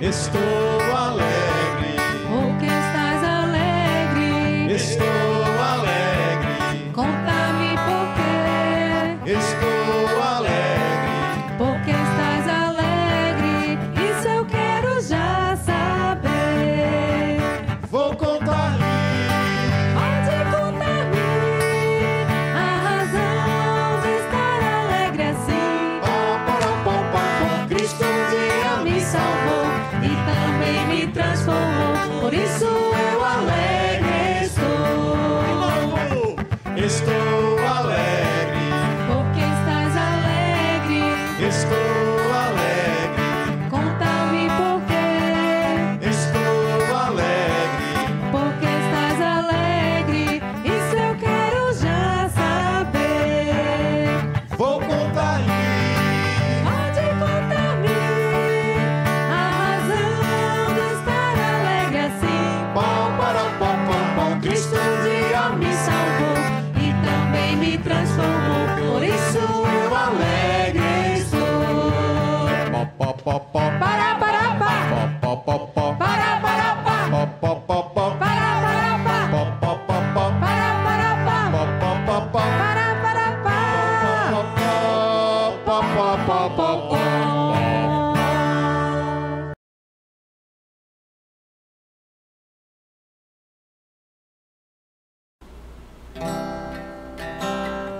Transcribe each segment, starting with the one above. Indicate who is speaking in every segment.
Speaker 1: estou. story.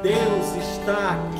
Speaker 2: Deus está aqui.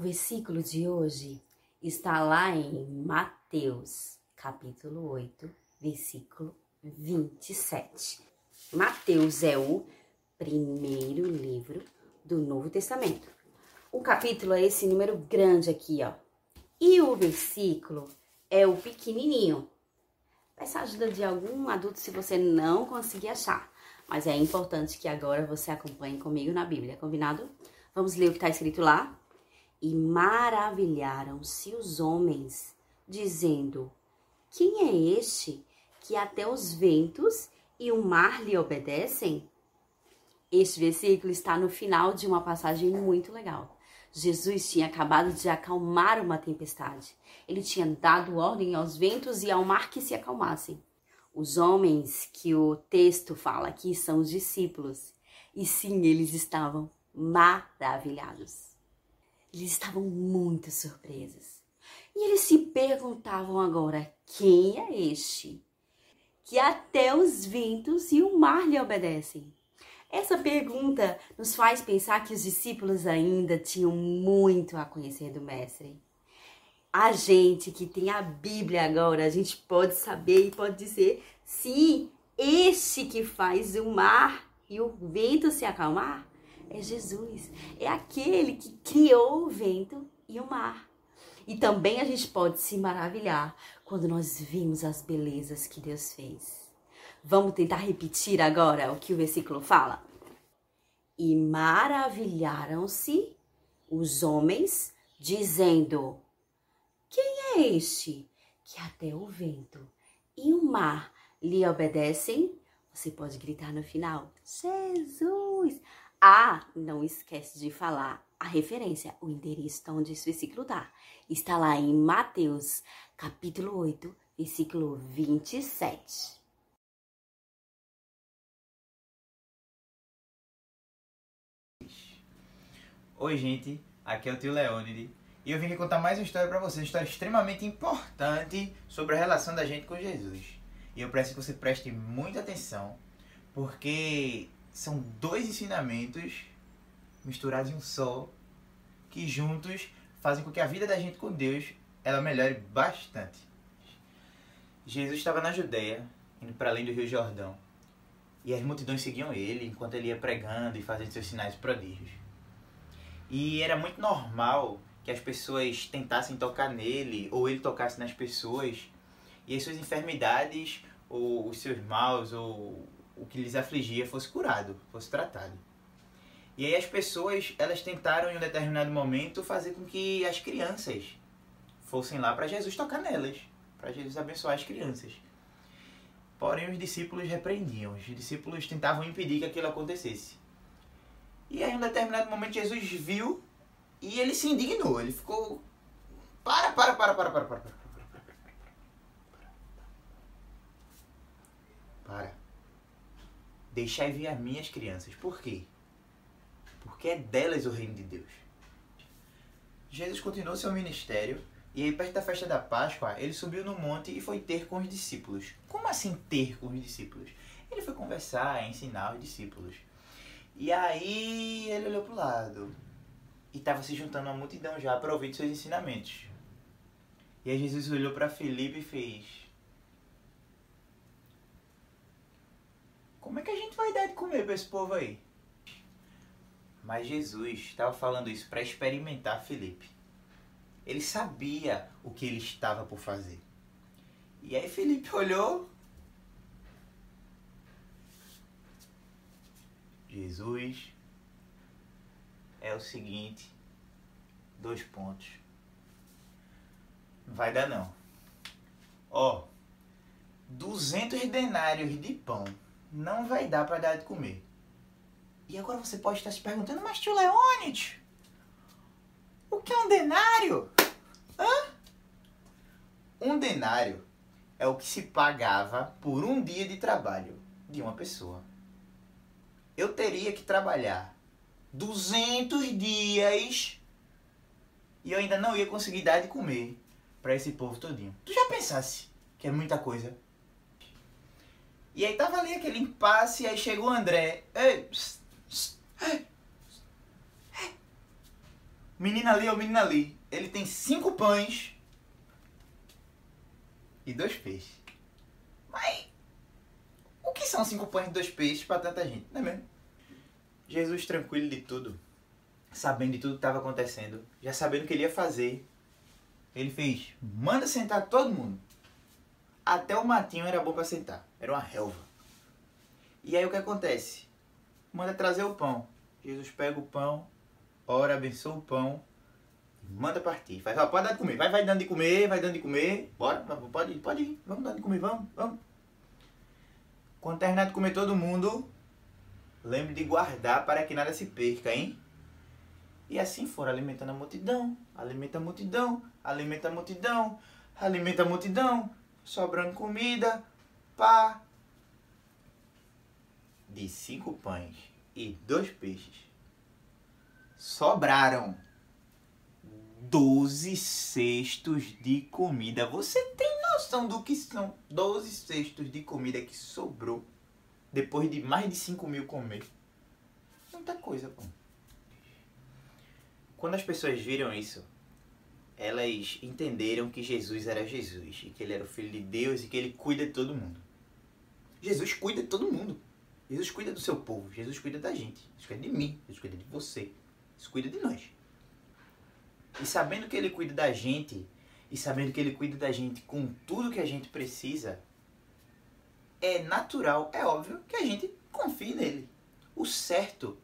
Speaker 3: versículo de hoje está lá em Mateus, capítulo 8, versículo 27. Mateus é o primeiro livro do Novo Testamento. O capítulo é esse número grande aqui, ó. E o versículo é o pequenininho. Peça ajuda de algum adulto se você não conseguir achar. Mas é importante que agora você acompanhe comigo na Bíblia, combinado? Vamos ler o que está escrito lá? E maravilharam-se os homens, dizendo: Quem é este que até os ventos e o mar lhe obedecem? Este versículo está no final de uma passagem muito legal.
Speaker 2: Jesus tinha acabado de acalmar uma tempestade. Ele tinha dado ordem aos ventos e ao mar que se acalmassem. Os homens que o texto fala aqui são os discípulos. E sim, eles estavam maravilhados. Eles estavam muito surpresos. E eles se perguntavam agora: quem é este? Que até os ventos e o mar lhe obedecem. Essa pergunta nos faz pensar que os discípulos ainda tinham muito a conhecer do Mestre. A gente que tem a Bíblia agora, a gente pode saber e pode dizer: sim, este que faz o mar e o vento se acalmar é Jesus. É aquele que criou o vento e o mar. E também a gente pode se maravilhar quando nós vimos as belezas que Deus fez. Vamos tentar repetir agora o que o versículo fala? E maravilharam-se os homens, dizendo: Quem é este que até o vento e o mar lhe obedecem? Você pode gritar no final: Jesus! Ah, não esquece de falar a referência, o endereço de onde esse versículo está. Está lá em Mateus, capítulo 8, versículo 27.
Speaker 4: Oi, gente, aqui é o tio Leônide e eu vim aqui contar mais uma história pra vocês, uma história extremamente importante sobre a relação da gente com Jesus. E eu peço que você preste muita atenção, porque são dois ensinamentos misturados em um só, que juntos fazem com que a vida da gente com Deus ela melhore bastante. Jesus estava na Judéia, indo para além do Rio Jordão, e as multidões seguiam ele enquanto ele ia pregando e fazendo seus sinais prodígios. E era muito normal que as pessoas tentassem tocar nele, ou ele tocasse nas pessoas, e as suas enfermidades, ou os seus maus, ou o que lhes afligia fosse curado, fosse tratado. E aí as pessoas, elas tentaram em um determinado momento fazer com que as crianças fossem lá para Jesus tocar nelas, para Jesus abençoar as crianças. Porém, os discípulos repreendiam, os discípulos tentavam impedir que aquilo acontecesse. E aí, em um determinado momento, Jesus viu e ele se indignou. Ele ficou. Para, para, para, para, para, para. Para. para. Deixai vir as minhas crianças. Por quê? Porque é delas o reino de Deus. Jesus continuou seu ministério e aí, perto da festa da Páscoa, ele subiu no monte e foi ter com os discípulos. Como assim ter com os discípulos? Ele foi conversar, ensinar os discípulos. E aí ele olhou pro lado e estava se juntando uma multidão já para ouvir seus ensinamentos. E aí Jesus olhou para Felipe e fez: Como é que a gente vai dar de comer para esse povo aí? Mas Jesus estava falando isso para experimentar Felipe. Ele sabia o que ele estava por fazer. E aí Felipe olhou Jesus é o seguinte, dois pontos. Vai dar não. Ó, 200 denários de pão não vai dar para dar de comer. E agora você pode estar se perguntando, mas tio Leônides, o que é um denário? Hã? Um denário é o que se pagava por um dia de trabalho de uma pessoa eu teria que trabalhar 200 dias e eu ainda não ia conseguir dar de comer para esse povo todinho. Tu já pensasse que é muita coisa? E aí tava ali aquele impasse, e aí chegou o André. Ei, ei, ei. Menina ali, ó, menina ali. Ele tem cinco pães e dois peixes. Mas o que são cinco pães e dois peixes para tanta gente, não é mesmo? Jesus tranquilo de tudo, sabendo de tudo que estava acontecendo, já sabendo o que ele ia fazer, ele fez, manda sentar todo mundo. Até o matinho era bom para sentar, era uma relva. E aí o que acontece? Manda trazer o pão. Jesus pega o pão, ora, abençoa o pão, manda partir. Faz, ó, pode dar de comer, vai, vai dando de comer, vai dando de comer, bora, pode ir, pode ir, vamos dar de comer, vamos, vamos. Quando terminar de comer todo mundo, Lembre de guardar para que nada se perca, hein? E assim foram alimentando a multidão, alimenta a multidão, alimenta a multidão, alimenta a multidão, sobrando comida, pá. De cinco pães e dois peixes, sobraram 12 cestos de comida. Você tem noção do que são 12 cestos de comida que sobrou depois de mais de 5 mil comer? Muita coisa, pô. Quando as pessoas viram isso, elas entenderam que Jesus era Jesus e que ele era o Filho de Deus e que ele cuida de todo mundo. Jesus cuida de todo mundo. Jesus cuida do seu povo. Jesus cuida da gente. Jesus cuida de mim. Jesus cuida de você. Jesus cuida de nós. E sabendo que ele cuida da gente, e sabendo que ele cuida da gente com tudo que a gente precisa, é natural, é óbvio que a gente confie nele. O certo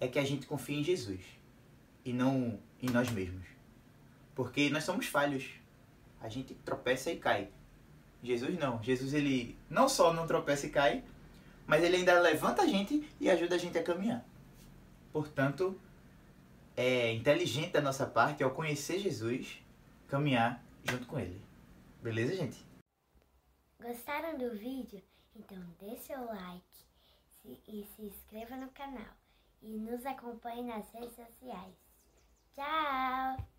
Speaker 4: é que a gente confie em Jesus e não em nós mesmos. Porque nós somos falhos. A gente tropeça e cai. Jesus não. Jesus ele não só não tropeça e cai, mas ele ainda levanta a gente e ajuda a gente a caminhar. Portanto, é inteligente da nossa parte ao conhecer Jesus, caminhar junto com ele. Beleza, gente?
Speaker 5: Gostaram do vídeo? Então dê seu like e se inscreva no canal. E nos acompanhe nas redes sociais. Tchau!